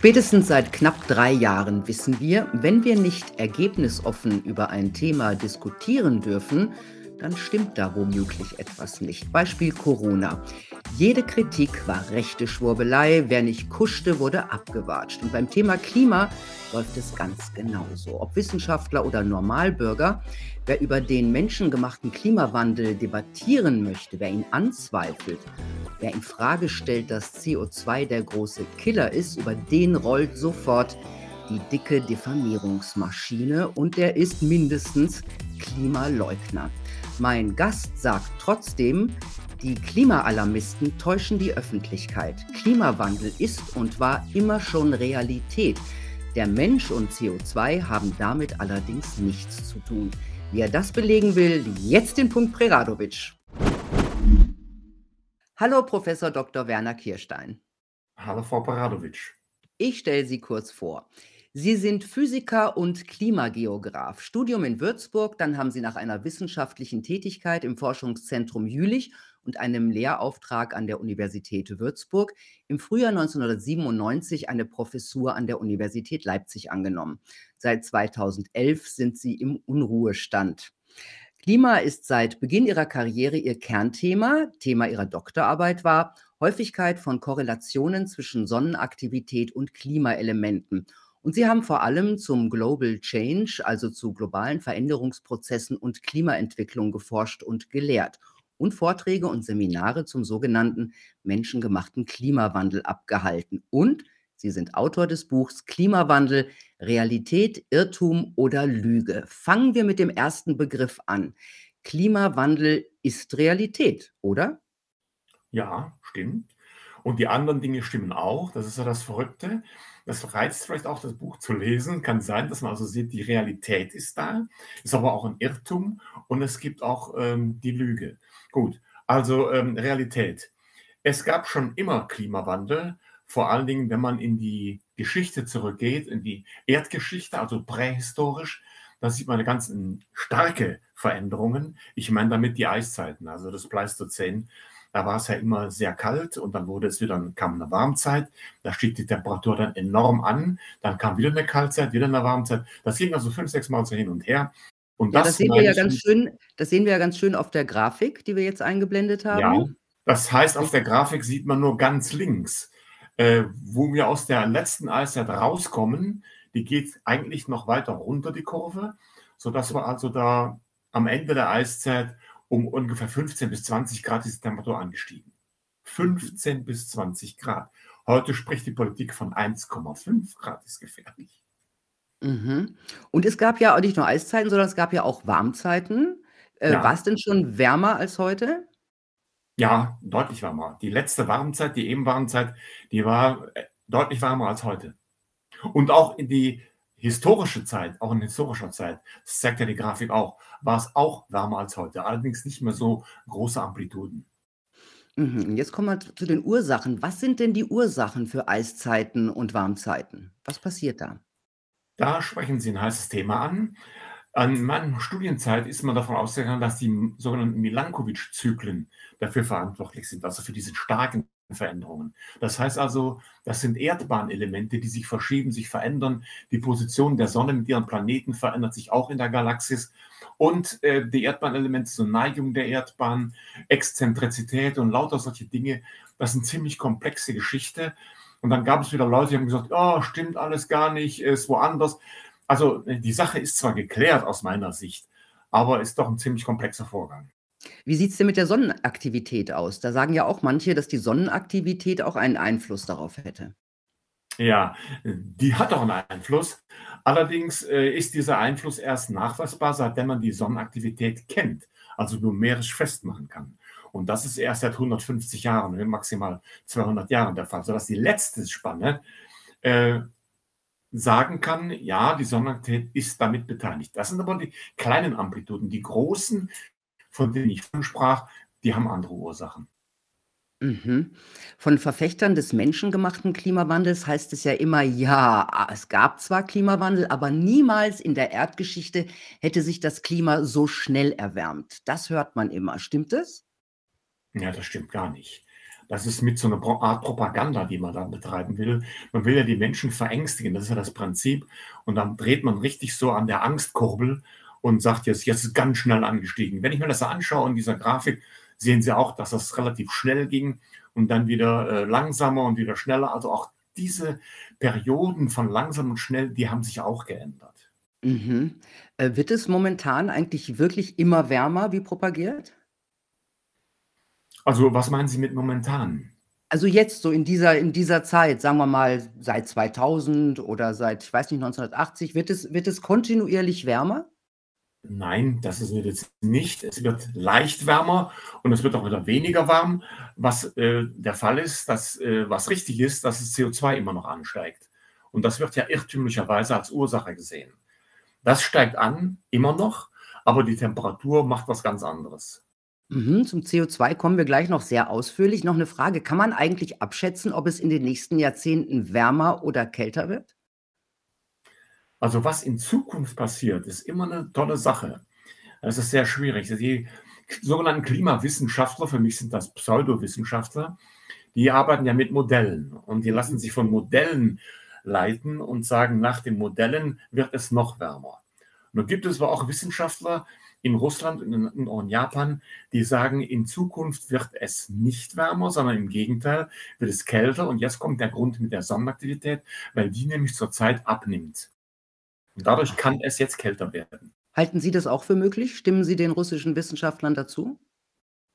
Spätestens seit knapp drei Jahren wissen wir, wenn wir nicht ergebnisoffen über ein Thema diskutieren dürfen, dann stimmt da womöglich etwas nicht. Beispiel Corona. Jede Kritik war rechte Schwurbelei, wer nicht kuschte, wurde abgewatscht. Und beim Thema Klima läuft es ganz genauso. Ob Wissenschaftler oder Normalbürger, wer über den menschengemachten Klimawandel debattieren möchte, wer ihn anzweifelt, wer in Frage stellt, dass CO2 der große Killer ist, über den rollt sofort die dicke Diffamierungsmaschine und der ist mindestens Klimaleugner. Mein Gast sagt trotzdem, die Klimaalarmisten täuschen die Öffentlichkeit. Klimawandel ist und war immer schon Realität. Der Mensch und CO2 haben damit allerdings nichts zu tun. Wer das belegen will, jetzt den Punkt Preradovic. Hallo, Professor Dr. Werner Kirstein. Hallo, Frau Preradovic. Ich stelle Sie kurz vor. Sie sind Physiker und Klimageograf. Studium in Würzburg, dann haben Sie nach einer wissenschaftlichen Tätigkeit im Forschungszentrum Jülich und einem Lehrauftrag an der Universität Würzburg im Frühjahr 1997 eine Professur an der Universität Leipzig angenommen. Seit 2011 sind Sie im Unruhestand. Klima ist seit Beginn Ihrer Karriere Ihr Kernthema. Thema Ihrer Doktorarbeit war Häufigkeit von Korrelationen zwischen Sonnenaktivität und Klimaelementen. Und sie haben vor allem zum Global Change, also zu globalen Veränderungsprozessen und Klimaentwicklung geforscht und gelehrt und Vorträge und Seminare zum sogenannten menschengemachten Klimawandel abgehalten. Und Sie sind Autor des Buchs Klimawandel, Realität, Irrtum oder Lüge. Fangen wir mit dem ersten Begriff an. Klimawandel ist Realität, oder? Ja, stimmt. Und die anderen Dinge stimmen auch. Das ist ja das Verrückte. Das reizt vielleicht auch, das Buch zu lesen. Kann sein, dass man also sieht, die Realität ist da, ist aber auch ein Irrtum und es gibt auch ähm, die Lüge. Gut, also ähm, Realität. Es gab schon immer Klimawandel, vor allen Dingen, wenn man in die Geschichte zurückgeht, in die Erdgeschichte, also prähistorisch. Da sieht man ganz starke Veränderungen. Ich meine damit die Eiszeiten, also das Pleistozän da war es ja immer sehr kalt und dann wurde es wieder, kam eine Warmzeit. Da stieg die Temperatur dann enorm an. Dann kam wieder eine Kaltzeit, wieder eine Warmzeit. Das ging also fünf, sechs Mal so hin und her. Und ja, das, das sehen wir ja ganz schön, das sehen wir ja ganz schön auf der Grafik, die wir jetzt eingeblendet haben. Ja, das heißt, auf der Grafik sieht man nur ganz links, äh, wo wir aus der letzten Eiszeit rauskommen. Die geht eigentlich noch weiter runter, die Kurve, sodass wir also da am Ende der Eiszeit um ungefähr 15 bis 20 Grad ist die Temperatur angestiegen. 15 bis 20 Grad. Heute spricht die Politik von 1,5 Grad ist gefährlich. Mhm. Und es gab ja auch nicht nur Eiszeiten, sondern es gab ja auch Warmzeiten. Äh, ja. War es denn schon wärmer als heute? Ja, deutlich wärmer. Die letzte Warmzeit, die eben Warmzeit, die war äh, deutlich wärmer als heute. Und auch in die historische Zeit, auch in historischer Zeit, das zeigt ja die Grafik auch, war es auch wärmer als heute, allerdings nicht mehr so große Amplituden. Mhm. Jetzt kommen wir zu den Ursachen. Was sind denn die Ursachen für Eiszeiten und Warmzeiten? Was passiert da? Da sprechen Sie ein heißes Thema an. An meiner Studienzeit ist man davon ausgegangen, dass die sogenannten Milankovic-Zyklen dafür verantwortlich sind, also für diese starken Veränderungen. Das heißt also, das sind Erdbahnelemente, die sich verschieben, sich verändern. Die Position der Sonne mit ihren Planeten verändert sich auch in der Galaxis. Und äh, die Erdbahnelemente, so Neigung der Erdbahn, Exzentrizität und lauter solche Dinge, das sind ziemlich komplexe Geschichte. Und dann gab es wieder Leute, die haben gesagt, oh, stimmt alles gar nicht, ist woanders. Also die Sache ist zwar geklärt aus meiner Sicht, aber ist doch ein ziemlich komplexer Vorgang. Wie sieht es denn mit der Sonnenaktivität aus? Da sagen ja auch manche, dass die Sonnenaktivität auch einen Einfluss darauf hätte. Ja, die hat auch einen Einfluss. Allerdings äh, ist dieser Einfluss erst nachweisbar, seitdem man die Sonnenaktivität kennt, also numerisch festmachen kann. Und das ist erst seit 150 Jahren, maximal 200 Jahren der Fall, sodass die letzte Spanne äh, sagen kann, ja, die Sonnenaktivität ist damit beteiligt. Das sind aber die kleinen Amplituden. Die großen von denen ich sprach, die haben andere Ursachen. Mhm. Von Verfechtern des menschengemachten Klimawandels heißt es ja immer, ja, es gab zwar Klimawandel, aber niemals in der Erdgeschichte hätte sich das Klima so schnell erwärmt. Das hört man immer. Stimmt es? Ja, das stimmt gar nicht. Das ist mit so einer Art Propaganda, die man da betreiben will. Man will ja die Menschen verängstigen, das ist ja das Prinzip. Und dann dreht man richtig so an der Angstkurbel und sagt jetzt, jetzt ist ganz schnell angestiegen. Wenn ich mir das anschaue in dieser Grafik, sehen Sie auch, dass das relativ schnell ging und dann wieder äh, langsamer und wieder schneller. Also auch diese Perioden von langsam und schnell, die haben sich auch geändert. Mhm. Äh, wird es momentan eigentlich wirklich immer wärmer wie propagiert? Also, was meinen Sie mit momentan? Also jetzt so in dieser in dieser Zeit, sagen wir mal seit 2000 oder seit, ich weiß nicht, 1980, wird es wird es kontinuierlich wärmer? Nein, das ist jetzt nicht. Es wird leicht wärmer und es wird auch wieder weniger warm. Was äh, der Fall ist, dass, äh, was richtig ist, dass das CO2 immer noch ansteigt. Und das wird ja irrtümlicherweise als Ursache gesehen. Das steigt an, immer noch, aber die Temperatur macht was ganz anderes. Mhm, zum CO2 kommen wir gleich noch sehr ausführlich. Noch eine Frage, kann man eigentlich abschätzen, ob es in den nächsten Jahrzehnten wärmer oder kälter wird? Also was in Zukunft passiert, ist immer eine tolle Sache. Es ist sehr schwierig. Die sogenannten Klimawissenschaftler, für mich sind das Pseudowissenschaftler, die arbeiten ja mit Modellen und die lassen sich von Modellen leiten und sagen, nach den Modellen wird es noch wärmer. Nun gibt es aber auch Wissenschaftler in Russland und in, Japan, die sagen, in Zukunft wird es nicht wärmer, sondern im Gegenteil wird es kälter. Und jetzt kommt der Grund mit der Sonnenaktivität, weil die nämlich zurzeit abnimmt. Und dadurch kann es jetzt kälter werden. Halten Sie das auch für möglich? Stimmen Sie den russischen Wissenschaftlern dazu?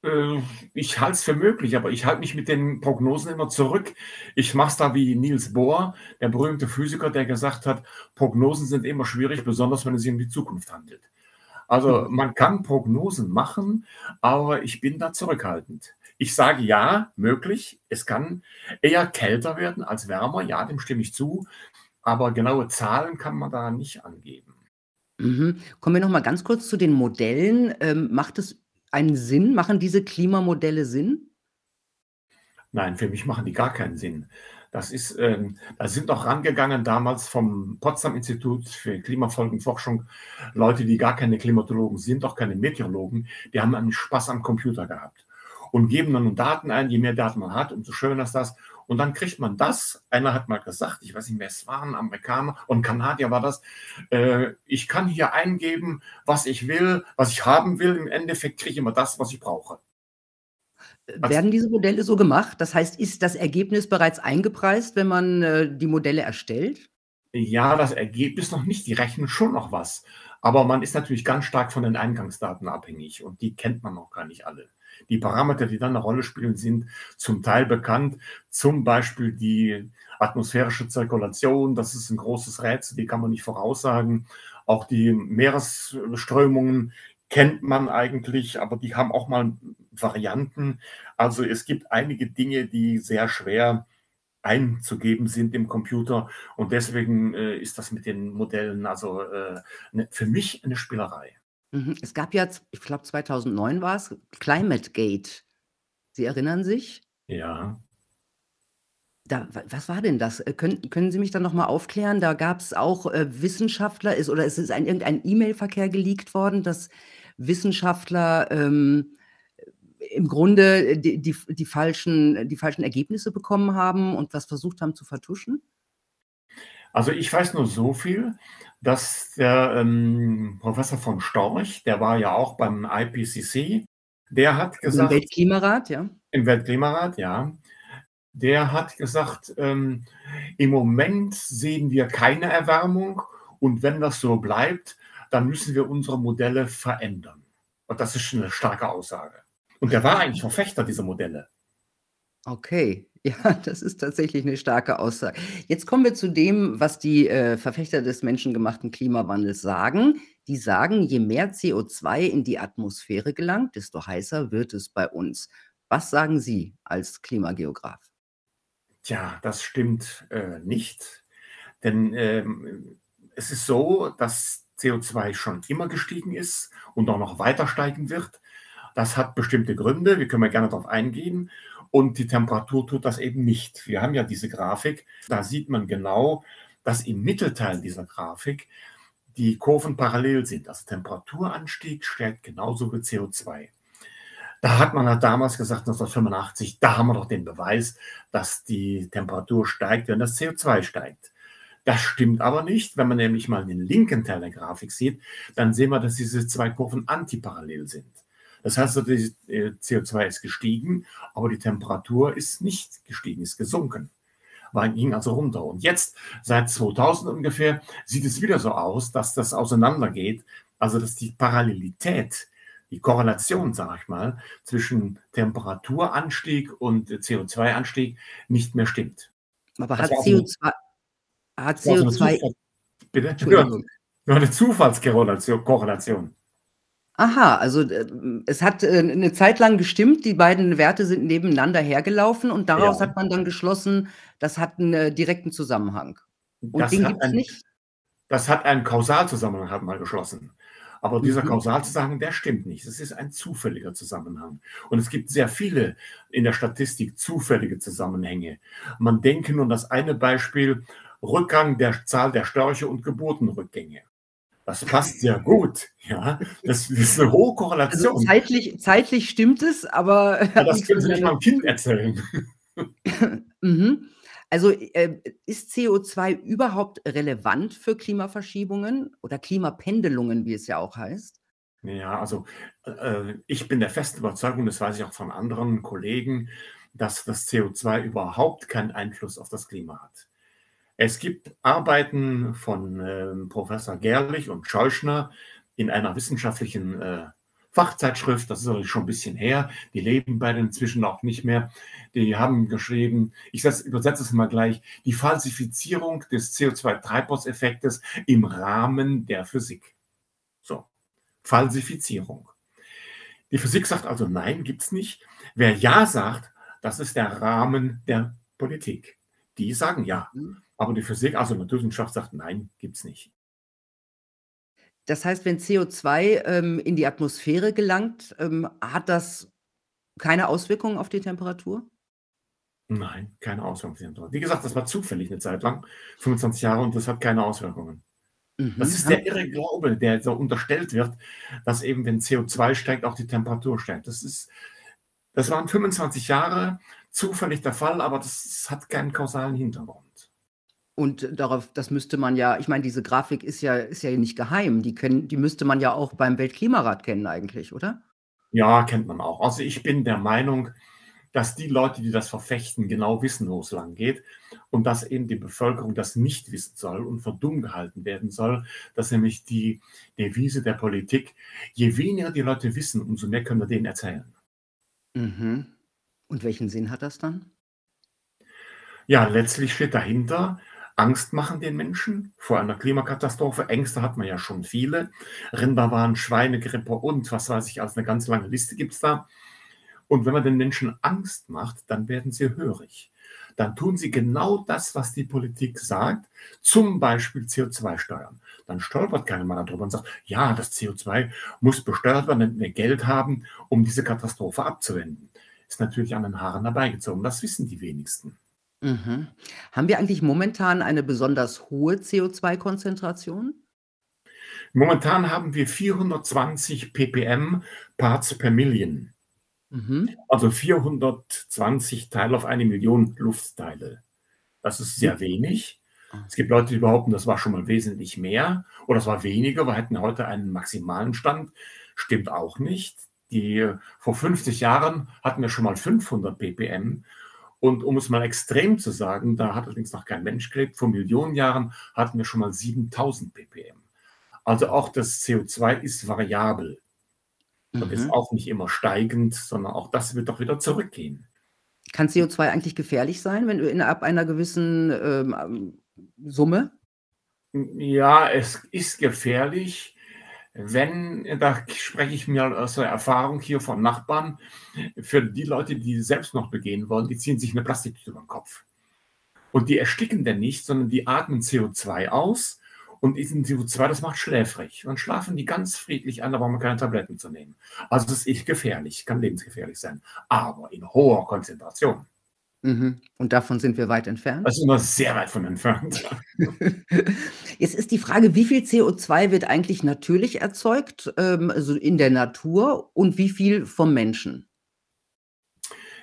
Äh, ich halte es für möglich, aber ich halte mich mit den Prognosen immer zurück. Ich mache es da wie Niels Bohr, der berühmte Physiker, der gesagt hat, Prognosen sind immer schwierig, besonders wenn es sich um die Zukunft handelt. Also hm. man kann Prognosen machen, aber ich bin da zurückhaltend. Ich sage ja, möglich. Es kann eher kälter werden als wärmer. Ja, dem stimme ich zu. Aber genaue Zahlen kann man da nicht angeben. Mhm. Kommen wir noch mal ganz kurz zu den Modellen. Ähm, macht es einen Sinn? Machen diese Klimamodelle Sinn? Nein, für mich machen die gar keinen Sinn. Das ist, ähm, da sind noch rangegangen damals vom Potsdam-Institut für Klimafolgenforschung Leute, die gar keine Klimatologen sind, auch keine Meteorologen, die haben einen Spaß am Computer gehabt und geben dann nun Daten ein. Je mehr Daten man hat, umso schöner ist das. Und dann kriegt man das. Einer hat mal gesagt, ich weiß nicht mehr, es waren Amerikaner und Kanadier war das. Äh, ich kann hier eingeben, was ich will, was ich haben will. Im Endeffekt kriege ich immer das, was ich brauche. Werden diese Modelle so gemacht? Das heißt, ist das Ergebnis bereits eingepreist, wenn man äh, die Modelle erstellt? Ja, das Ergebnis noch nicht. Die rechnen schon noch was. Aber man ist natürlich ganz stark von den Eingangsdaten abhängig und die kennt man noch gar nicht alle. Die Parameter, die dann eine Rolle spielen, sind zum Teil bekannt. Zum Beispiel die atmosphärische Zirkulation, das ist ein großes Rätsel, die kann man nicht voraussagen. Auch die Meeresströmungen kennt man eigentlich, aber die haben auch mal Varianten. Also es gibt einige Dinge, die sehr schwer einzugeben sind im Computer und deswegen äh, ist das mit den Modellen also äh, ne, für mich eine Spielerei. Mhm. Es gab ja, ich glaube 2009 war es, Climate Gate. Sie erinnern sich? Ja. Da, was war denn das? Äh, können, können Sie mich da nochmal aufklären? Da gab es auch äh, Wissenschaftler, ist, oder ist es ein, irgendein E-Mail-Verkehr geleakt worden, dass Wissenschaftler ähm, im Grunde die, die, die, falschen, die falschen Ergebnisse bekommen haben und was versucht haben zu vertuschen? Also ich weiß nur so viel, dass der ähm, Professor von Storch, der war ja auch beim IPCC, der hat gesagt. Im Weltklimarat, ja. Im Weltklimarat, ja. Der hat gesagt, ähm, im Moment sehen wir keine Erwärmung und wenn das so bleibt, dann müssen wir unsere Modelle verändern. Und das ist schon eine starke Aussage. Und der war eigentlich Verfechter dieser Modelle. Okay, ja, das ist tatsächlich eine starke Aussage. Jetzt kommen wir zu dem, was die, äh, Verfechter des menschengemachten Klimawandels sagen. Die sagen, je mehr CO2 in die Atmosphäre gelangt, desto heißer wird es bei uns. Was sagen Sie als Klimageograf? Tja, das stimmt, äh, nicht. Denn, ähm, es ist so, dass CO2 schon immer gestiegen ist und auch noch weiter steigen wird. Das hat bestimmte Gründe, wir können ja gerne darauf eingehen. Und die Temperatur tut das eben nicht. Wir haben ja diese Grafik, da sieht man genau, dass im Mittelteil dieser Grafik die Kurven parallel sind. Also Temperaturanstieg steigt genauso wie CO2. Da hat man halt damals gesagt, 1985, da haben wir doch den Beweis, dass die Temperatur steigt, wenn das CO2 steigt. Das stimmt aber nicht. Wenn man nämlich mal den linken Teil der Grafik sieht, dann sehen wir, dass diese zwei Kurven antiparallel sind. Das heißt, das äh, CO2 ist gestiegen, aber die Temperatur ist nicht gestiegen, ist gesunken. War, ging also runter. Und jetzt, seit 2000 ungefähr, sieht es wieder so aus, dass das auseinandergeht. Also, dass die Parallelität, die Korrelation, sage ich mal, zwischen Temperaturanstieg und CO2-Anstieg nicht mehr stimmt. Aber hat CO2, hat CO2 Bitte? Entschuldigung. Nur eine Zufallskorrelation. Aha, also äh, es hat äh, 'ne Zeit lang gestimmt, die beiden Werte sind nebeneinander hergelaufen und daraus Ja. hat man dann geschlossen, das hat 'n äh, direkten Zusammenhang. Und Das den hat gibt's ein nicht? das hat einen Kausalzusammenhang hat man geschlossen. Aber dieser Mhm. Kausalzusammenhang, der stimmt nicht. Es ist ein zufälliger Zusammenhang. Und es gibt sehr viele in der Statistik zufällige Zusammenhänge. Man denke nur an das eine Beispiel, Rückgang der Zahl der Störche und Geburtenrückgänge. Das passt sehr gut, ja. Das ist 'ne hohe Also Korrelation. zeitlich zeitlich stimmt es, aber Ja, das können Sie nicht meinem Kind erzählen. Mhm. Also, äh, ist CO2 überhaupt relevant für Klimaverschiebungen oder Klimapendelungen, wie es ja auch heißt? Ja, also, äh, äh, ich bin der festen Überzeugung, das weiß ich auch von anderen Kollegen, dass das CO2 überhaupt keinen Einfluss auf das Klima hat. Es gibt Arbeiten von, ähm, Professor Gerlich und Scheuchner in einer wissenschaftlichen, äh, Fachzeitschrift, das ist aber schon 'n bisschen her. Die leben beide inzwischen auch nicht mehr. Die haben geschrieben ich setz übersetze es mal gleich: „Die Falsifizierung des CO2-Treibhauseffektes im Rahmen der Physik.“ So, Falsifizierung. Die Physik sagt also: „Nein, gibt's nicht.“ Wer ja sagt, das ist der Rahmen der Politik. Die sagen ja. Mhm. Aber die Physik, also Naturwissenschaft sagt: „Nein, gibt's nicht.“ Das heißt, wenn CO2, ähm, in die Atmosphäre gelangt, ähm, hat das keine Auswirkungen auf die Temperatur? Nein, keine Auswirkungen auf die Temperatur. Wie gesagt, das war zufällig 'ne Zeit lang, 25 Jahre und das hat keine Auswirkungen. Das Mhm, ist haben der irre Glaube, der so unterstellt wird, dass eben, wenn CO2 steigt, auch die Temperatur steigt. Das ist das waren 25 Jahre zufällig der Fall, aber das hat keinen kausalen Hintergrund. Und darauf das müsste man ja ich meine, diese Grafik ist ja ist ja nicht geheim. Die können die müsste man ja auch beim Weltklimarat kennen eigentlich, oder? Ja, kennt man auch. Also, ich bin der Meinung, dass die Leute, die das verfechten, genau wissen, wo es langgeht und dass eben die Bevölkerung das nicht wissen soll und für dumm gehalten werden soll. Das ist nämlich die Devise der Politik: Je weniger die Leute wissen, umso mehr können wir denen erzählen. Mhm. Und welchen Sinn hat das dann? Ja, letztlich steht dahinter, Angst machen den Menschen vor einer Klimakatastrophe. Ängste hat man ja schon viele. Rinderwahn, Schweinegrippe und was weiß ich alles, 'ne ganz lange Liste gibt's da. Und wenn man den Menschen Angst macht, dann werden sie hörig. Dann tun sie genau das, was die Politik sagt, zum Beispiel CO2-Steuern. Dann stolpert keiner mehr da drüber und sagt: „Ja, das CO2 muss besteuert werden, damit wir Geld haben, um diese Katastrophe abzuwenden.“ Ist natürlich an den Haaren herbeigezogen. Das wissen die wenigsten. Mhm. Haben wir eigentlich momentan eine besonders hohe CO2-Konzentration? Momentan haben wir 420 ppm, Parts per Million. Mhm. Also 420 Teile auf 1.000.000 Luftteile. Das ist sehr wenig. Ah. Es gibt Leute, die behaupten, das war schon mal wesentlich mehr oder es war weniger. Wir hätten heute einen maximalen Stand. Stimmt auch nicht. Die vor 50 Jahren hatten wir schon mal 500 ppm. Und um es mal extrem zu sagen, da hat übrigens noch kein Mensch gelebt, vor Millionen Jahren hatten wir schon mal 7.000 ppm. Also auch das CO2 ist variabel und ist Mhm. auch nicht immer steigend, sondern auch das wird doch wieder zurückgehen. Kann CO2 eigentlich gefährlich sein, wenn du in ab einer gewissen, ähm, Summe? Ja, es ist gefährlich, wenn da spreche ich mir aus der Erfahrung hier von Nachbarn. Für die Leute, die Selbstmord begehen wollen, die ziehen sich 'ne Plastiktüte über 'n Kopf. Und die ersticken dann nicht, sondern die atmen CO2 aus und diesen CO2, das macht schläfrig. Dann schlafen die ganz friedlich ein, da braucht man keine Tabletten zu nehmen. Also, es ist gefährlich, kann lebensgefährlich sein, aber in hoher Konzentration. Mhm. Und davon sind wir weit entfernt? Da sind wir sehr weit von entfernt. Jetzt ist die Frage, wie viel CO2 wird eigentlich natürlich erzeugt, also in der Natur und wie viel vom Menschen?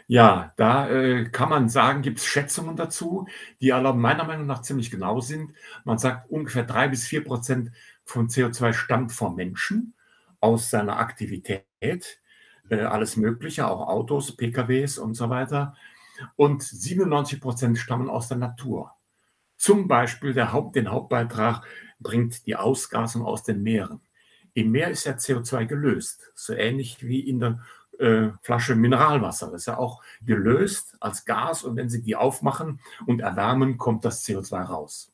Ja, da, äh, kann man sagen gibt's Schätzungen dazu, die aber meiner Meinung nach ziemlich genau sind. Man sagt, ungefähr 3 bis 4% von CO2 stammt vom Menschen aus seiner Aktivität, äh, alles Mögliche, auch Autos, PKWs und so weiter. Und 97% stammen aus der Natur. Zum Beispiel der Haupt den Hauptbeitrag bringt die Ausgasung aus den Meeren. Im Meer ist ja CO2 gelöst, so ähnlich wie in der äh, Flasche Mineralwasser. Das ist ja auch gelöst als Gas und wenn Sie die aufmachen und erwärmen, kommt das CO2 raus.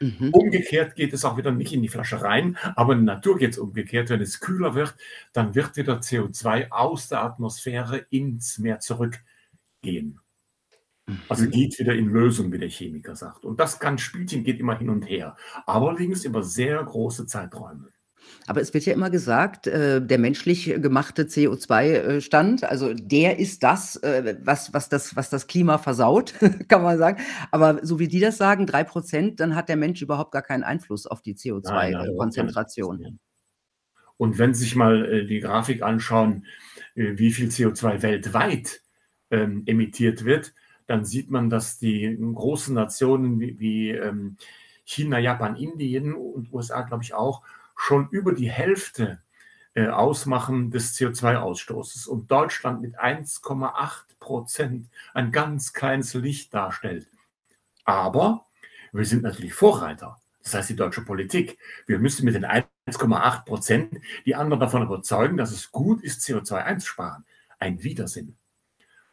Mhm. Umgekehrt geht es auch wieder nicht in die Flasche rein, aber in der Natur geht es umgekehrt. Wenn es kühler wird, dann wird wieder CO2 aus der Atmosphäre ins Meer Also Mhm. geht wieder in Lösung, wie der Chemiker sagt. Und das kann Spielchen geht immer hin und her, allerdings über sehr große Zeiträume. Aber es wird ja immer gesagt, äh, der menschlich gemachte CO2, äh, Stand, also der ist das, äh, was was das was das Klima versaut, kann man sagen. Aber so wie die das sagen, 3% dann hat der Mensch überhaupt gar keinen Einfluss auf die Nein, CO2, nein, äh, überhaupt keine Konzentration. mehr. Und wenn Sie sich mal, äh, die Grafik anschauen, wie viel CO2 weltweit, ähm, emittiert wird, dann sieht man, dass die großen Nationen wie wie, ähm, China, Japan, Indien und USA, glaube ich auch, schon über die Hälfte, äh, ausmachen des CO2-Ausstoßes und Deutschland mit 1,8% ein ganz kleines Licht darstellt. Aber wir sind natürlich Vorreiter. Das heißt, die deutsche Politik. Wir müssen mit den 1,8% die anderen davon überzeugen, dass es gut ist, CO2 einzusparen. Ein Widersinn.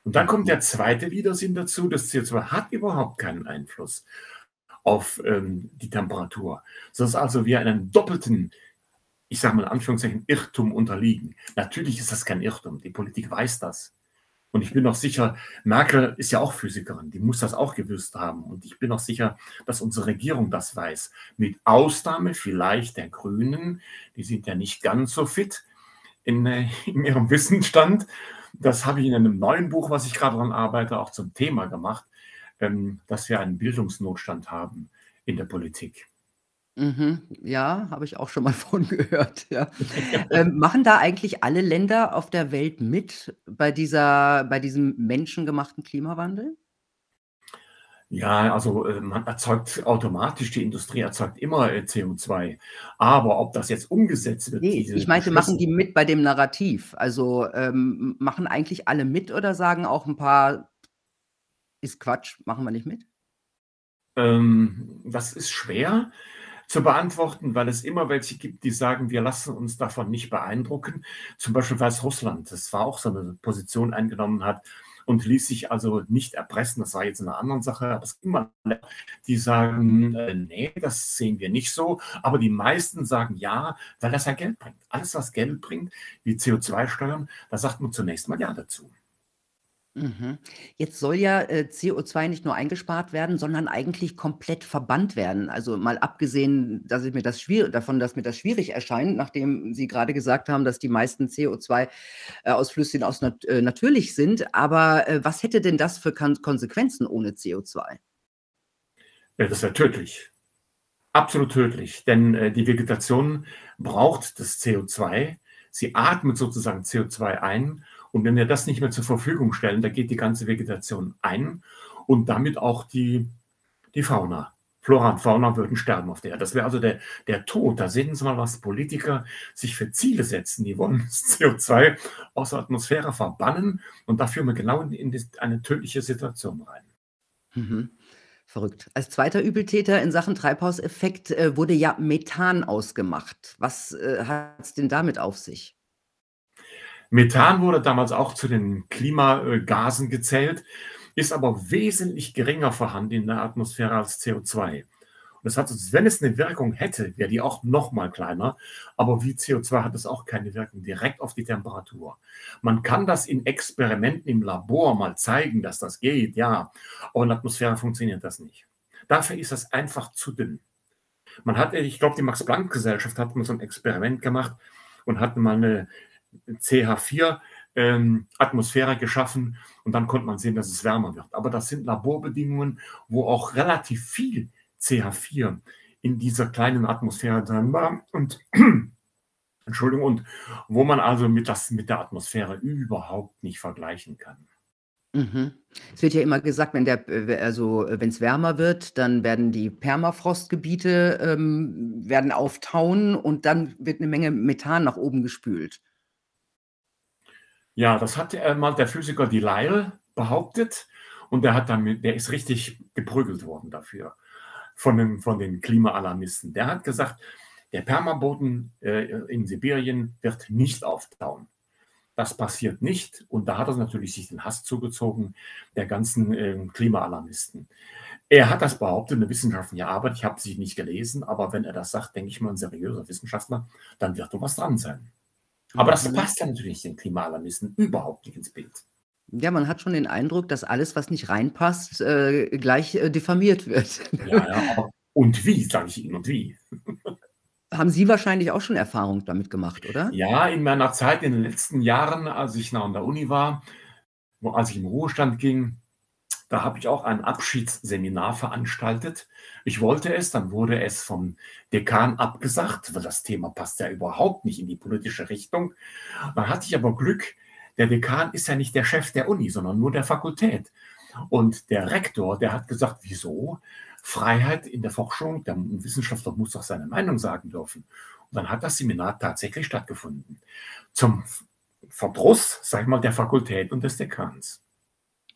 Und dann kommt der zweite Widersinn dazu. Das CO2 hat überhaupt keinen Einfluss auf, ähm, die Temperatur, sodass also wir einen doppelten, ich sage mal in Anführungszeichen, Irrtum unterliegen. Natürlich ist das kein Irrtum. Die Politik weiß das. Und ich bin auch sicher, Merkel ist ja auch Physikerin, die muss das auch gewusst haben. Und ich bin auch sicher, dass unsere Regierung das weiß. Mit Ausnahme vielleicht der Grünen, die sind ja nicht ganz so fit in, äh, in ihrem Wissensstand. Das habe ich in einem neuen Buch, was ich gerade daran arbeite, auch zum Thema gemacht, ähm, dass wir einen Bildungsnotstand haben in der Politik. Mhm. Ja, habe ich auch schon mal von gehört, ja. Ähm, machen da eigentlich alle Länder auf der Welt mit bei dieser bei diesem menschengemachten Klimawandel? Ja, also, äh, man erzeugt automatisch die Industrie erzeugt immer, äh, CO2. Aber ob das jetzt umgesetzt wird, Ne, diese ich meinte, machen Beschlüsse die mit bei dem Narrativ? Also, ähm, machen eigentlich alle mit oder sagen auch 'n paar: „Ist Quatsch, machen wir nicht mit?“ Ähm, das ist schwer zu beantworten, weil es immer welche gibt, die sagen: „Wir lassen uns davon nicht beeindrucken.“ Zum Beispiel Weißrussland, das war auch so 'ne Position eingenommen hat und ließ sich also nicht erpressen. Das war jetzt in 'ner anderen Sache, aber es gibt immer die sagen: „Äh, ne, das sehen wir nicht so.“ Aber die meisten sagen ja, weil das ja Geld bringt. Alles, was Geld bringt, wie CO2-Steuern, da sagt man zunächst mal ja dazu. Mhm. Jetzt soll ja, äh, CO2 nicht nur eingespart werden, sondern eigentlich komplett verbannt werden. Also, mal abgesehen, dass ich mir das schwier davon, dass mir das schwierig erscheint, nachdem Sie grade gesagt haben, dass die meisten CO2, äh, aus nat äh, natürlich sind. Aber, äh, was hätte denn das für Kan Konsequenzen ohne CO2? Ja, das wäre tödlich. Absolut tödlich, denn, äh, die Vegetation braucht das CO2. Sie atmet sozusagen CO2 ein und wenn wir das nicht mehr zur Verfügung stellen, da geht die ganze Vegetation ein und damit auch die die Fauna. Flora und Fauna würden sterben auf der Erde. Das wäre also der der Tod. Da sehen Sie mal, was Politiker sich für Ziele setzen. Die wollen das CO2 aus der Atmosphäre verbannen und da führen wir genau in dis eine tödliche Situation rein. Mhm. Verrückt. Als 2. Übeltäter in Sachen Treibhauseffekt, äh, wurde ja Methan ausgemacht. Was, äh, hat's denn damit auf sich? Methan wurde damals auch zu den Klima äh, Gasen gezählt, ist aber wesentlich geringer vorhanden in der Atmosphäre als CO2. Und das hat wenn es 'ne Wirkung hätte, wäre die auch noch mal kleiner, aber wie CO2 hat es auch keine Wirkung direkt auf die Temperatur. Man kann das in Experimenten im Labor mal zeigen, dass das geht, ja, aber in der Atmosphäre funktioniert das nicht. Dafür ist das einfach zu dünn. Man hat, ich glaube, die Max-Planck-Gesellschaft hat mal so 'n Experiment gemacht und hat mal 'ne CH4, ähm, Atmosphäre geschaffen und dann konnte man sehen, dass es wärmer wird. Aber das sind Laborbedingungen, wo auch relativ viel CH4 in dieser kleinen Atmosphäre drin war und Entschuldigung, und wo man also mit das mit der Atmosphäre überhaupt nicht vergleichen kann. Mhm. Es wird ja immer gesagt, wenn der äh, also, äh, wenn's wärmer wird, dann werden die Permafrostgebiete, ähm, werden auftauen und dann wird 'ne Menge Methan nach oben gespült. Ja, das hat, äh, mal der Physiker Delisle behauptet und der hat damit der ist richtig geprügelt worden dafür von den von den Klimaalarmisten. Der hat gesagt, der Permaboden, äh, in Sibirien wird nicht auftauen. Das passiert nicht und da hat er natürlich sich den Hass zugezogen der ganzen, ähm, Klimaalarmisten. Er hat das behauptet, 'ne wissenschaftliche Arbeit, ich habe sie nicht gelesen, aber wenn er das sagt, denke ich mal, 'n seriöser Wissenschaftler, dann wird da was dran sein. Aber das Mhm. passt ja natürlich den Klimaalarmisten überhaupt nicht ins Bild. Ja, man hat schon den Eindruck, dass alles, was nicht reinpasst, äh, gleich, äh, diffamiert wird. Ja, ja, aber und wie, sage ich Ihnen, und wie. Haben Sie wahrscheinlich auch schon Erfahrung damit gemacht, oder? Ja, in meiner Zeit in den letzten Jahren, als ich noch an der Uni war, wo als ich in Ruhestand ging, da habe ich auch ein Abschiedsseminar veranstaltet. Ich wollte es, dann wurde es vom Dekan abgesagt, weil das Thema passt ja überhaupt nicht in die politische Richtung. Dann hatte ich aber Glück, der Dekan ist ja nicht der Chef der Uni, sondern nur der Fakultät. Und der Rektor, der hat gesagt: „Wieso? Freiheit in der Forschung, der Wissenschaftler muss doch seine Meinung sagen dürfen.“ Und dann hat das Seminar tatsächlich stattgefunden. Zum Verdruss, sage ich mal, der Fakultät und des Dekans.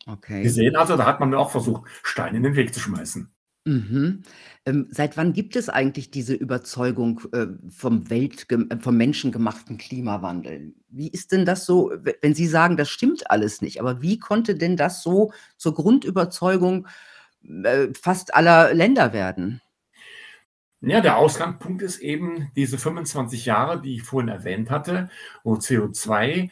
Sie Okay. sehen also, da hat man mir auch versucht, Steine in den Weg zu schmeißen. Mhm. Ähm, seit wann gibt es eigentlich diese Überzeugung, äh, vom weltgem äh, vom menschengemachten Klimawandel? Wie ist denn das so, we wenn Sie sagen, das stimmt alles nicht, aber wie konnte denn das so zur Grundüberzeugung, äh, fast aller Länder werden? Ja, der Ausgangspunkt ist eben diese 25 Jahre, die ich vorhin erwähnt hatte, wo CO2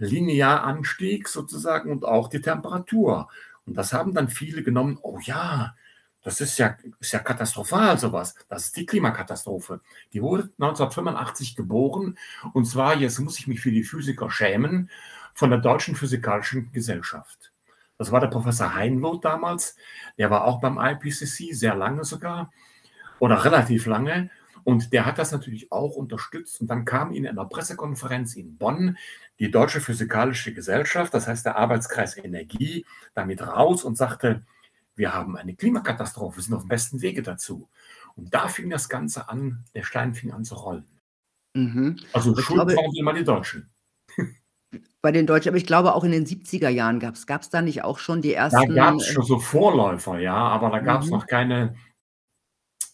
linear anstieg sozusagen und auch die Temperatur. Und das haben dann viele genommen: „Oh ja, das ist ja ist ja katastrophal so was. Das ist die Klimakatastrophe.“ Die wurde 1985 geboren und zwar, jetzt muss ich mich für die Physiker schämen, von der Deutschen Physikalischen Gesellschaft. Das war der Professor Heinloth damals, der war auch beim IPCC, sehr lange sogar oder relativ lange und der hat das natürlich auch unterstützt und dann kam in einer Pressekonferenz in Bonn die Deutsche Physikalische Gesellschaft, das heißt der Arbeitskreis Energie, damit raus und sagte: „Wir haben eine Klimakatastrophe, wir sind auf'm besten Wege dazu.“ Und da fing das Ganze an der Stein fing an zu rollen. Mhm. Also, ich schuld glaube waren immer die Deutschen. Bei den Deutschen aber ich glaube, auch in den 70er Jahren gab's gab's da nicht auch schon die Da ersten, gab's äh schon so Vorläufer, ja, aber da gab's Mhm. noch keine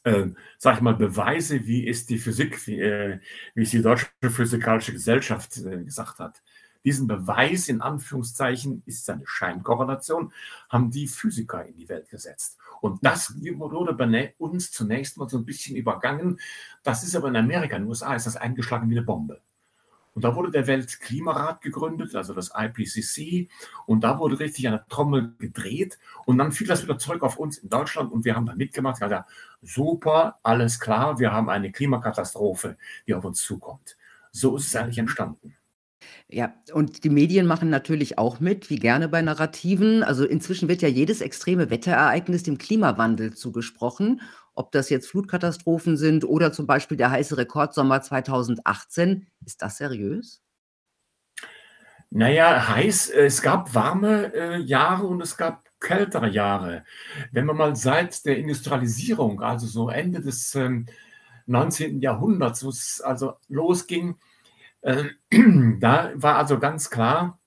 ähm, sage ich mal, Beweise, wie es die Physik wie äh, wie es die Deutsche Physikalische Gesellschaft, äh, gesagt hat. Diesen Beweis in Anführungszeichen ist eine Scheinkorrelation, haben die Physiker in die Welt gesetzt. Und das wurde bei uns zunächst mal so 'n bisschen übergangen. Das ist aber in Amerika, in den USA ist das eingeschlagen wie 'ne Bombe. Und da wurde der Weltklimarat gegründet, also das IPCC, und da wurde richtig der Trommel gedreht und dann fiel das wieder zurück auf uns in Deutschland und wir haben da mitgemacht, gesagt: „Super, alles klar, wir haben eine Klimakatastrophe, die auf uns zukommt.“ So ist es eigentlich entstanden. Ja, und die Medien machen natürlich auch mit, wie gerne bei Narrativen. Also, inzwischen wird ja jedes extreme Wetterereignis dem Klimawandel zugesprochen, ob das jetzt Flutkatastrophen sind oder zum Beispiel der heiße Rekordsommer 2018. Ist das seriös? Na ja, heiß es gab warme, äh, Jahre und es gab kältere Jahre. Wenn man mal seit der Industrialisierung, also so Ende des, ähm, 19. Jahrhunderts, wo's also losging, ähm, da war also ganz klar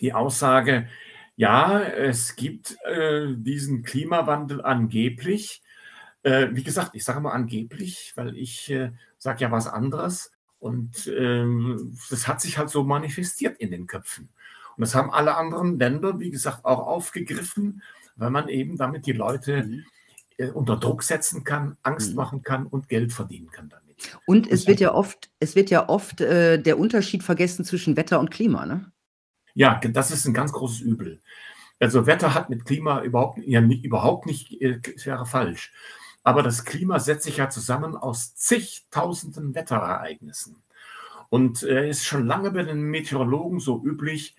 die Aussage: „Ja, es gibt, äh, diesen Klimawandel angeblich.“ Äh, wie gesagt, ich sage mal angeblich, weil ich, äh, sage ja was anderes und, ähm, das hat sich halt so manifestiert in den Köpfen. Und das haben alle anderen Länder, wie gesagt, auch aufgegriffen, weil man eben damit die Leute, Mhm. äh, unter Druck setzen kann, Angst Mhm. machen kann und Geld verdienen kann damit. Und Und es so wird ja oft es wird ja oft, äh, der Unterschied vergessen zwischen Wetter und Klima, ne? Ja, das ist 'n ganz großes Übel. Also, Wetter hat mit Klima überhaupt ja, ni überhaupt nicht äh, es wäre falsch. Aber das Klima setzt sich ja zusammen aus Zigtausenden Wetterereignissen. Und, äh, ist schon lange bei den Meteorologen so üblich,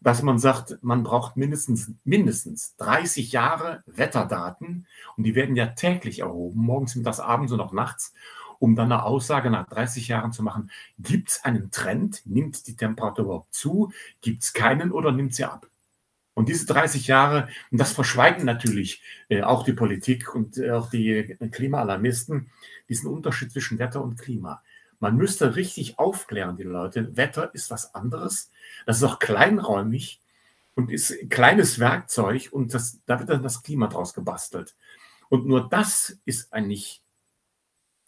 dass man sagt, man braucht mindestens mindestens 30 Jahre Wetterdaten und die werden ja täglich erhoben, morgens, mittags, abends und auch nachts, um dann 'ne Aussage nach 30 Jahren zu machen: „Gibt's einen Trend? Nimmt die Temperatur überhaupt zu? Gibt's keinen oder nimmt sie ab?“ Und diese 30 Jahre, und das verschweigen natürlich äh, auch die Politik und äh, auch die Klimaalarmisten, diesen Unterschied zwischen Wetter und Klima. Man müsste richtig aufklären, die Leute. Wetter ist was anderes. Das ist auch kleinräumig und ist ein kleines Werkzeug und das, da wird dann das Klima draus gebastelt. Und nur das ist eigentlich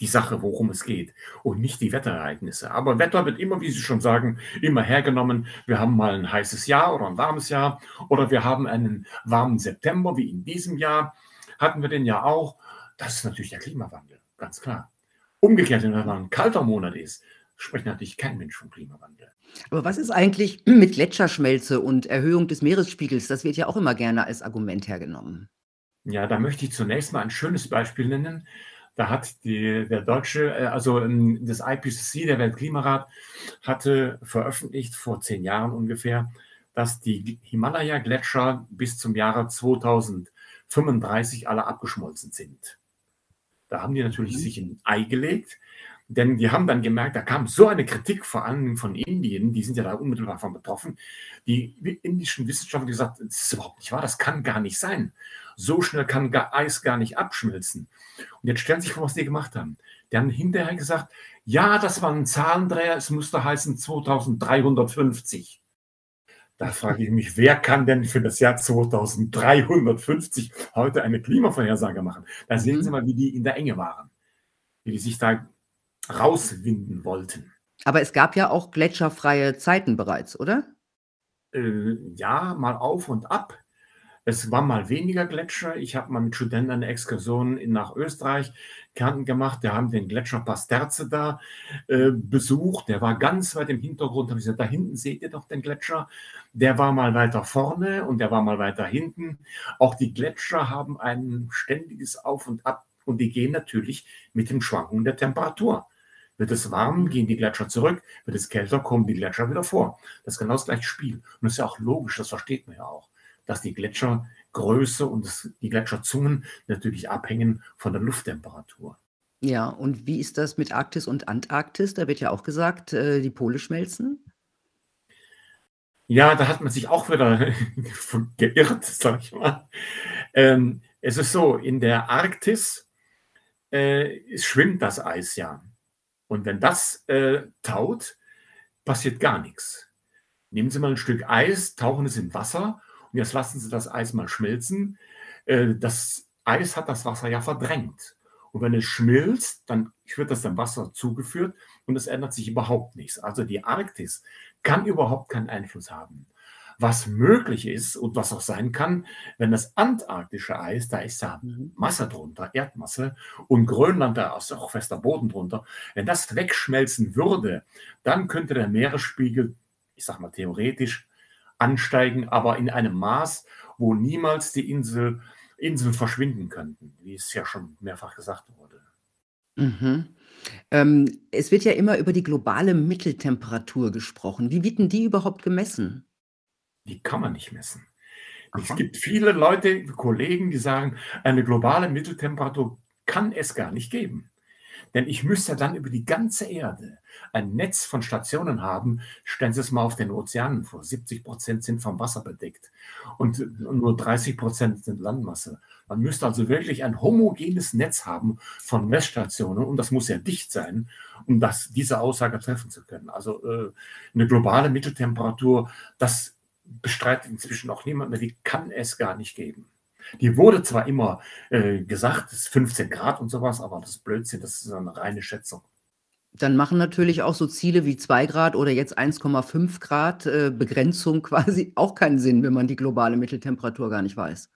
die Sache, worum es geht und nicht die Wetterereignisse. Aber Wetter wird immer, wie Sie schon sagen, immer hergenommen. Wir haben mal ein heißes Jahr oder ein warmes Jahr oder wir haben einen warmen September, wie in diesem Jahr. Hatten wir den ja auch. Das ist natürlich der Klimawandel, ganz klar. Umgekehrt, wenn man ein kalter Monat ist, spricht natürlich kein Mensch vom Klimawandel. Aber was ist eigentlich mit Gletscherschmelze und Erhöhung des Meeresspiegels? Das wird ja auch immer gerne als Argument hergenommen. Ja, da möchte ich zunächst mal ein schönes Beispiel nennen. Da hat die, der deutsche, äh, also ähm, das IPCC, der Weltklimarat, hatte veröffentlicht vor zehn Jahren ungefähr, dass die Himalaya-Gletscher bis zum Jahre 2035 alle abgeschmolzen sind. Da haben die natürlich mhm. sich ein Ei gelegt, denn die haben dann gemerkt, da kam so eine Kritik vor allem von Indien, die sind ja da unmittelbar von betroffen. Die indischen Wissenschaftler gesagt, das ist überhaupt nicht wahr, das kann gar nicht sein. So schnell kann Eis gar nicht abschmelzen. Und jetzt stellen Sie sich vor, was die gemacht haben. Die haben hinterher gesagt, ja, das war ein Zahlendreher, es musste heißen 2350. Da frage ich mich, wer kann denn für das Jahr 2350 heute eine Klimavorhersage machen? Da sehen mhm. Sie mal, wie die in der Enge waren, wie die sich da rauswinden wollten. Aber es gab ja auch gletscherfreie Zeiten bereits, oder? Äh, ja, mal auf und ab. Es war mal weniger Gletscher. Ich habe mal mit Studenten eine Exkursion nach Österreich Kärnten gemacht. Wir haben den Gletscher Pasterze da äh, besucht. Der war ganz weit im Hintergrund. Da, gesagt, da hinten seht ihr doch den Gletscher. Der war mal weiter vorne und der war mal weiter hinten. Auch die Gletscher haben ein ständiges Auf und Ab und die gehen natürlich mit den Schwankungen der Temperatur. Wird es warm, gehen die Gletscher zurück. Wird es kälter, kommen die Gletscher wieder vor. Das ist genau das gleiche Spiel. Und das ist ja auch logisch, das versteht man ja auch dass die Gletschergröße und das, die Gletscherzungen natürlich abhängen von der Lufttemperatur. Ja, und wie ist das mit Arktis und Antarktis? Da wird ja auch gesagt, äh, die Pole schmelzen. Ja, da hat man sich auch wieder geirrt, sag ich mal. Ähm, es ist so, in der Arktis äh, schwimmt das Eis ja. Und wenn das äh, taut, passiert gar nichts. Nehmen Sie mal ein Stück Eis, tauchen es in Wasser jetzt lassen Sie das Eis mal schmilzen. Äh, das Eis hat das Wasser ja verdrängt. Und wenn es schmilzt, dann wird das dem Wasser zugeführt und es ändert sich überhaupt nichts. Also die Arktis kann überhaupt keinen Einfluss haben. Was möglich ist und was auch sein kann, wenn das antarktische Eis, da ist ja mhm. Masse drunter, Erdmasse, und Grönland, da ist auch fester Boden drunter, wenn das wegschmelzen würde, dann könnte der Meeresspiegel, ich sag mal theoretisch, ansteigen, aber in einem Maß, wo niemals die Insel, Inseln verschwinden könnten, wie es ja schon mehrfach gesagt wurde. Mhm. Ähm, es wird ja immer über die globale Mitteltemperatur gesprochen. Wie wird denn die überhaupt gemessen? Die kann man nicht messen. Aha. Es gibt viele Leute, Kollegen, die sagen, eine globale Mitteltemperatur kann es gar nicht geben. Denn ich müsste dann über die ganze Erde ein Netz von Stationen haben. Stellen Sie es mal auf den Ozeanen vor. 70 Prozent sind vom Wasser bedeckt und nur 30 Prozent sind Landmasse. Man müsste also wirklich ein homogenes Netz haben von Messstationen und das muss ja dicht sein, um das, diese Aussage treffen zu können. Also äh, eine globale Mitteltemperatur, das bestreitet inzwischen auch niemand mehr, die kann es gar nicht geben. Die wurde zwar immer äh, gesagt, es ist 15 Grad und sowas, aber das ist Blödsinn, das ist eine reine Schätzung. Dann machen natürlich auch so Ziele wie 2 Grad oder jetzt 1,5 Grad äh, Begrenzung quasi auch keinen Sinn, wenn man die globale Mitteltemperatur gar nicht weiß.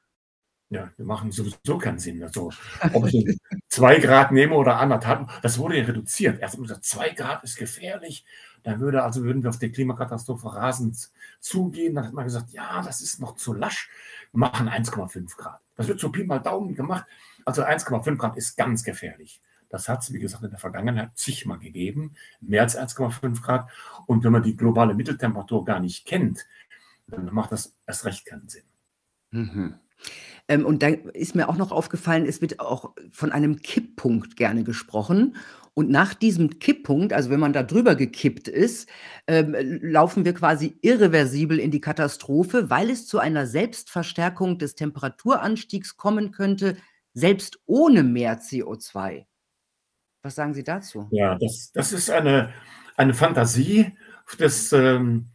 Ja, wir machen sowieso keinen Sinn. Also, ob ich 2 Grad nehme oder anderthalb, das wurde ja reduziert. Erst haben gesagt, 2 Grad ist gefährlich. Dann würde, also würden wir auf die Klimakatastrophe rasend zugehen. Dann hat man gesagt, ja, das ist noch zu lasch machen 1,5 Grad. Das wird so Pi mal Daumen gemacht. Also 1,5 Grad ist ganz gefährlich. Das hat es, wie gesagt, in der Vergangenheit zigmal gegeben, mehr als 1,5 Grad. Und wenn man die globale Mitteltemperatur gar nicht kennt, dann macht das erst recht keinen Sinn. Mhm. Ähm, und da ist mir auch noch aufgefallen, es wird auch von einem Kipppunkt gerne gesprochen. Und nach diesem Kipppunkt, also wenn man da drüber gekippt ist, ähm, laufen wir quasi irreversibel in die Katastrophe, weil es zu einer Selbstverstärkung des Temperaturanstiegs kommen könnte, selbst ohne mehr CO2. Was sagen Sie dazu? Ja, das das ist eine eine Fantasie des, ähm,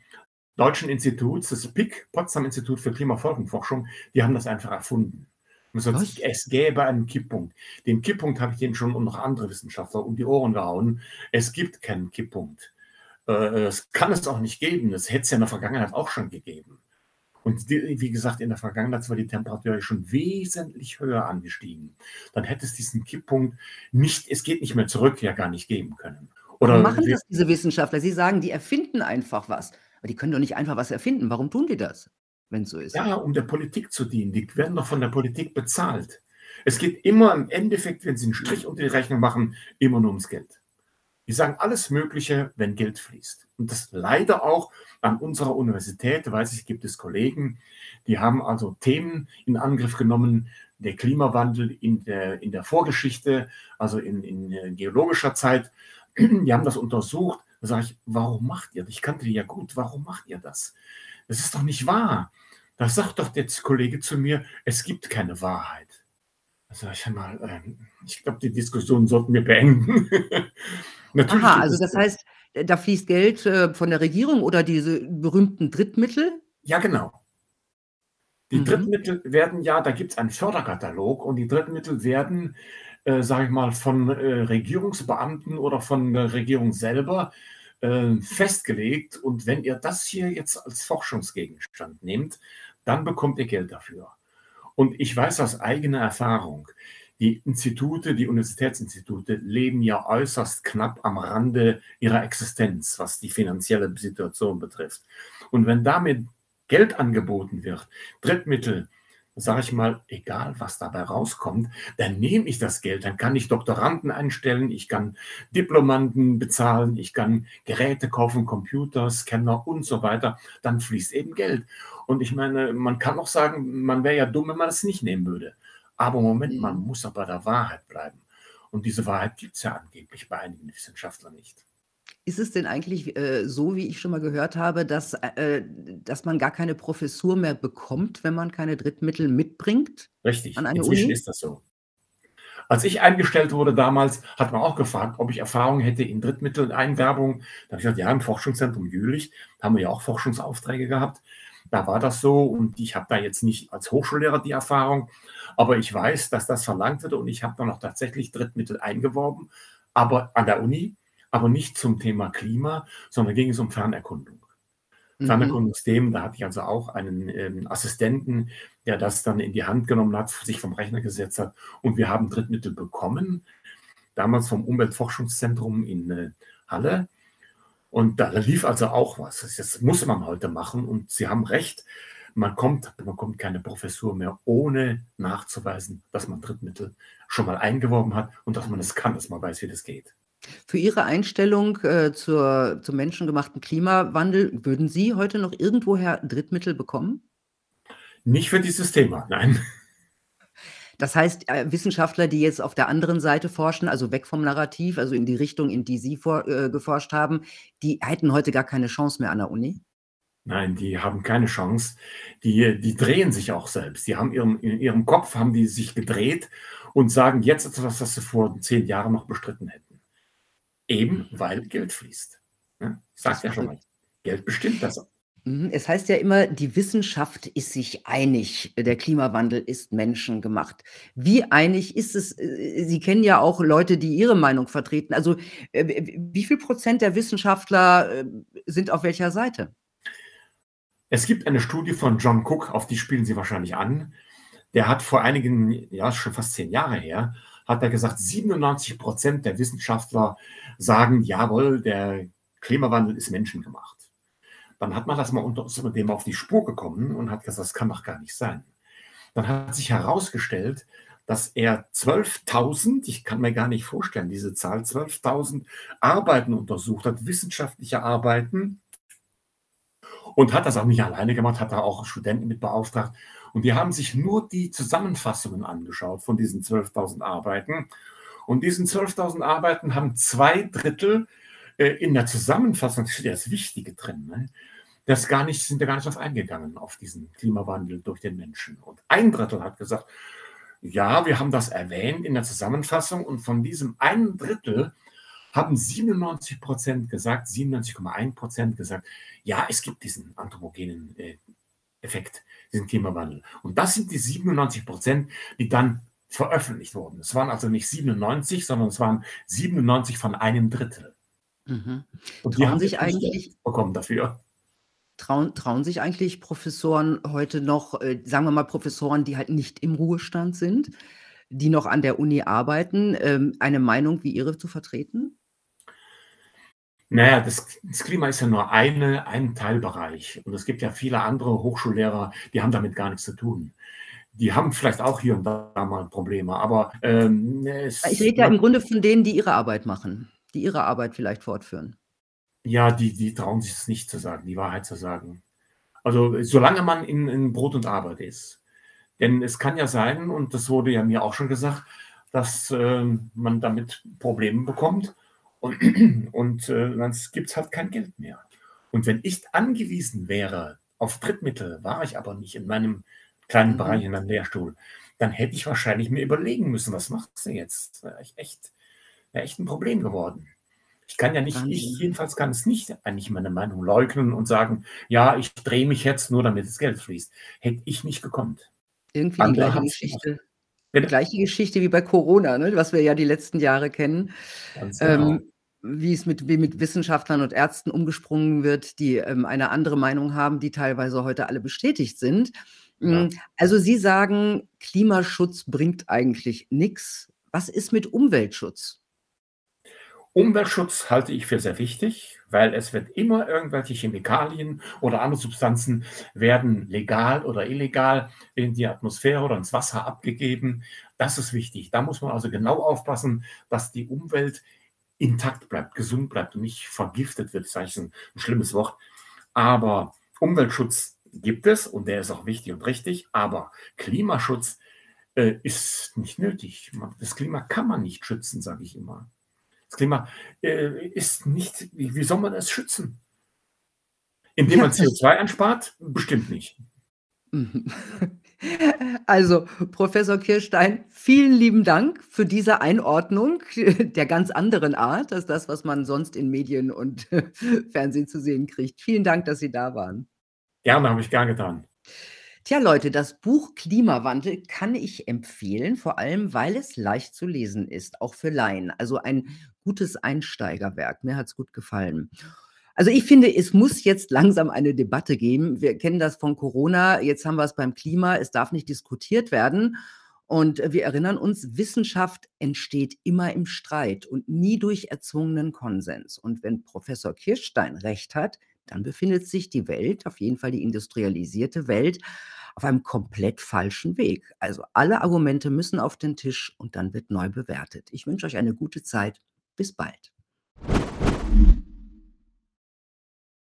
Deutschen Instituts, das PIK, Potsdam Institut für Klimafolgenforschung, die haben das einfach erfunden. Und sonst, Was? es gäbe einen Kipppunkt. Den Kipppunkt habe ich denen schon und noch andere Wissenschaftler um die Ohren gehauen. Es gibt keinen Kipppunkt. Äh, es kann es auch nicht geben. Das hätte es ja in der Vergangenheit auch schon gegeben. Und die, wie gesagt, in der Vergangenheit war die Temperatur ja schon wesentlich höher angestiegen. Dann hätte es diesen Kipppunkt nicht, es geht nicht mehr zurück, ja gar nicht geben können. Warum Oder machen das diese Wissenschaftler? Sie sagen, die erfinden einfach was. Aber die können doch nicht einfach was erfinden. Warum tun die das, wenn so ist? ja, um der Politik zu dienen. Die werden doch von der Politik bezahlt. Es geht immer im Endeffekt, wenn sie einen Strich unter die Rechnung machen, immer nur ums Geld. Die sagen alles Mögliche, wenn Geld fließt. Und das leider auch an unserer Universität, weiß ich, gibt es Kollegen, die haben also Themen in Angriff genommen, der Klimawandel in der, in der Vorgeschichte, also in, in geologischer Zeit. Die haben das untersucht. Da sage ich, warum macht ihr das? Ich kannte die ja gut, warum macht ihr das? Das ist doch nicht wahr. Da sagt doch der Kollege zu mir, es gibt keine Wahrheit. Sage ich einmal, ähm, ich glaube, die Diskussion sollten wir beenden. Natürlich Aha, also das heißt, da fließt Geld äh, von der Regierung oder diese berühmten Drittmittel? Ja, genau. Die Mhm. Drittmittel werden ja, da gibt es einen Förderkatalog und die Drittmittel werden, äh, sage ich mal, von äh, Regierungsbeamten oder von der Regierung selber äh, festgelegt. Und wenn ihr das hier jetzt als Forschungsgegenstand nehmt, dann bekommt ihr Geld dafür. Und ich weiß aus eigener Erfahrung, die Institute, die Universitätsinstitute leben ja äußerst knapp am Rande ihrer Existenz, was die finanzielle Situation betrifft. Und wenn damit Geld angeboten wird, Drittmittel, sage ich mal, egal was dabei rauskommt, dann nehme ich das Geld, dann kann ich Doktoranden einstellen, ich kann Diplomanden bezahlen, ich kann Geräte kaufen, Computer, Scanner und so weiter, dann fließt eben Geld. Und ich meine, man kann auch sagen, man wäre ja dumm, wenn man das nicht nehmen würde. Aber Moment, man Mhm. muss aber bei der Wahrheit bleiben. Und diese Wahrheit gibt es ja angeblich bei einigen Wissenschaftlern nicht. Ist es denn eigentlich äh, so, wie ich schon mal gehört habe, dass, äh, dass man gar keine Professur mehr bekommt, wenn man keine Drittmittel mitbringt Richtig, an eine inzwischen Uni? ist das so. Als ich eingestellt wurde damals, hat man auch gefragt, ob ich Erfahrung hätte in Drittmitteleinwerbung. Da habe ich gesagt, ja, im Forschungszentrum Jülich haben wir ja auch Forschungsaufträge gehabt. Da war das so und ich habe da jetzt nicht als Hochschullehrer die Erfahrung, aber ich weiß, dass das verlangt wird und ich habe dann auch tatsächlich Drittmittel eingeworben, aber an der Uni, aber nicht zum Thema Klima, sondern ging es um Fernerkundung. Mhm. Fernerkundungsthemen, da hatte ich also auch einen ähm, Assistenten, der das dann in die Hand genommen hat, sich vom Rechner gesetzt hat und wir haben Drittmittel bekommen, damals vom Umweltforschungszentrum in äh, Halle. Und da lief also auch was. Das das muss man heute machen. Und Sie haben recht, man kommt, man bekommt keine Professur mehr, ohne nachzuweisen, dass man Drittmittel schon mal eingeworben hat und dass man es kann, dass man weiß, wie das geht. Für Ihre Einstellung äh, zur, zum menschengemachten Klimawandel, würden Sie heute noch irgendwoher Drittmittel bekommen? Nicht für dieses Thema, nein. Das heißt, äh, Wissenschaftler, die jetzt auf der anderen Seite forschen, also weg vom Narrativ, also in die Richtung, in die Sie vor, äh, geforscht haben, die hätten heute gar keine Chance mehr an der Uni? Nein, die haben keine Chance. Die, die drehen sich auch selbst. Die haben ihrem, in ihrem Kopf haben die sich gedreht und sagen jetzt etwas, was sie vor zehn Jahren noch bestritten hätten. Eben weil Geld fließt. Ja, ich sag's ja schon mal. Geld bestimmt das. Mhm, Es heißt ja immer, die Wissenschaft ist sich einig, der Klimawandel ist menschengemacht. Wie einig ist es? äh, Sie kennen ja auch Leute, die Ihre Meinung vertreten. Also äh, wie viel Prozent der Wissenschaftler äh, sind auf welcher Seite? Es gibt eine Studie von John Cook, auf die spielen Sie wahrscheinlich an. Der hat vor einigen, ja, schon fast zehn Jahre her, hat er gesagt, 97 Prozent der Wissenschaftler sagen, jawohl, der Klimawandel ist menschengemacht. Dann hat man das mal unter dem auf die Spur gekommen und hat gesagt, das kann doch gar nicht sein. Dann hat sich herausgestellt, dass er 12.000, ich kann mir gar nicht vorstellen, diese Zahl, 12.000 Arbeiten untersucht hat, wissenschaftliche Arbeiten, und hat das auch nicht alleine gemacht, hat da auch Studenten mit beauftragt. Und die haben sich nur die Zusammenfassungen angeschaut von diesen 12.000 Arbeiten. Und diesen 12.000 Arbeiten haben zwei Drittel äh, in der Zusammenfassung, das steht ja das Wichtige drin, ne? das gar nicht, sind ja gar nicht drauf eingegangen, auf diesen Klimawandel durch den Menschen. Und ein Drittel hat gesagt, ja, wir haben das erwähnt in der Zusammenfassung und von diesem einen Drittel haben 97 Prozent gesagt, 97,1 Prozent gesagt, ja, es gibt diesen anthropogenen äh, Effekt, diesen Klimawandel. Und das sind die 97 Prozent, die dann veröffentlicht wurden. Es waren also nicht 97, sondern es waren 97 von einem Drittel. Mhm. Und die Trauen haben sich eigentlich bekommen dafür. trauen trauen sich eigentlich Professoren heute noch, äh, sagen wir mal Professoren, die halt nicht im Ruhestand sind, die noch an der Uni arbeiten, ähm, eine Meinung wie Ihre zu vertreten? Naja, das, das Klima ist ja nur eine, ein Teilbereich. Und es gibt ja viele andere Hochschullehrer, die haben damit gar nichts zu tun. Die haben vielleicht auch hier und da mal Probleme, aber ähm, Ich es, rede ja im Grunde von denen, die ihre Arbeit machen, die ihre Arbeit vielleicht fortführen. ja, die, die trauen sich es nicht zu sagen, die Wahrheit zu sagen. Also solange man in, in Brot und Arbeit ist. Denn es kann ja sein, und das wurde ja mir auch schon gesagt, dass ähm, man damit Probleme bekommt und, und äh, dann gibt es halt kein Geld mehr. Und wenn ich angewiesen wäre auf Drittmittel, war ich aber nicht in meinem kleinen Bereich, Mhm. in meinem Lehrstuhl, dann hätte ich wahrscheinlich mir überlegen müssen, was machst du jetzt? Das wäre echt, wäre echt ein Problem geworden. Ich kann ja nicht, ich jedenfalls kann es nicht eigentlich meine Meinung leugnen und sagen, ja, ich drehe mich jetzt nur, damit das Geld fließt. Hätte ich nicht gekonnt. Irgendwie die gleiche. Geschichte Bitte? gleiche Geschichte wie bei Corona, ne, was wir ja die letzten Jahre kennen. Ganz genau. Ähm, wie es mit wie mit Wissenschaftlern und Ärzten umgesprungen wird, die, ähm, eine andere Meinung haben, die teilweise heute alle bestätigt sind. Ja. Hm, also Sie sagen, Klimaschutz bringt eigentlich nix. Was ist mit Umweltschutz? Umweltschutz halte ich für sehr wichtig, weil es wird immer irgendwelche Chemikalien oder andere Substanzen werden legal oder illegal in die Atmosphäre oder ins Wasser abgegeben. Das ist wichtig. Da muss man also genau aufpassen, dass die Umwelt intakt bleibt, gesund bleibt und nicht vergiftet wird. Das ist eigentlich ein, ein schlimmes Wort. Aber Umweltschutz gibt es und der ist auch wichtig und richtig. Aber Klimaschutz äh, ist nicht nötig. Das Klima kann man nicht schützen, sage ich immer. Das Klima äh, ist nicht, wie, soll man es schützen? Indem Ja, man das CO2 einspart? Bestimmt nicht. Also, Professor Kirstein, vielen lieben Dank für diese Einordnung der ganz anderen Art als das, was man sonst in Medien und Fernsehen zu sehen kriegt. Vielen Dank, dass Sie da waren. Gerne, habe ich gern getan. Tja, Leute, das Buch Klimawandel kann ich empfehlen, vor allem, weil es leicht zu lesen ist, auch für Laien. Also ein gutes Einsteigerwerk. Mir hat's gut gefallen. Also ich finde, es muss jetzt langsam eine Debatte geben. Wir kennen das von Corona, jetzt haben wir es beim Klima, es darf nicht diskutiert werden. Und wir erinnern uns, Wissenschaft entsteht immer im Streit und nie durch erzwungenen Konsens. Und wenn Professor Kirstein recht hat, dann befindet sich die Welt, auf jeden Fall die industrialisierte Welt, auf einem komplett falschen Weg. Also alle Argumente müssen auf den Tisch und dann wird neu bewertet. Ich wünsche euch eine gute Zeit. Bis bald.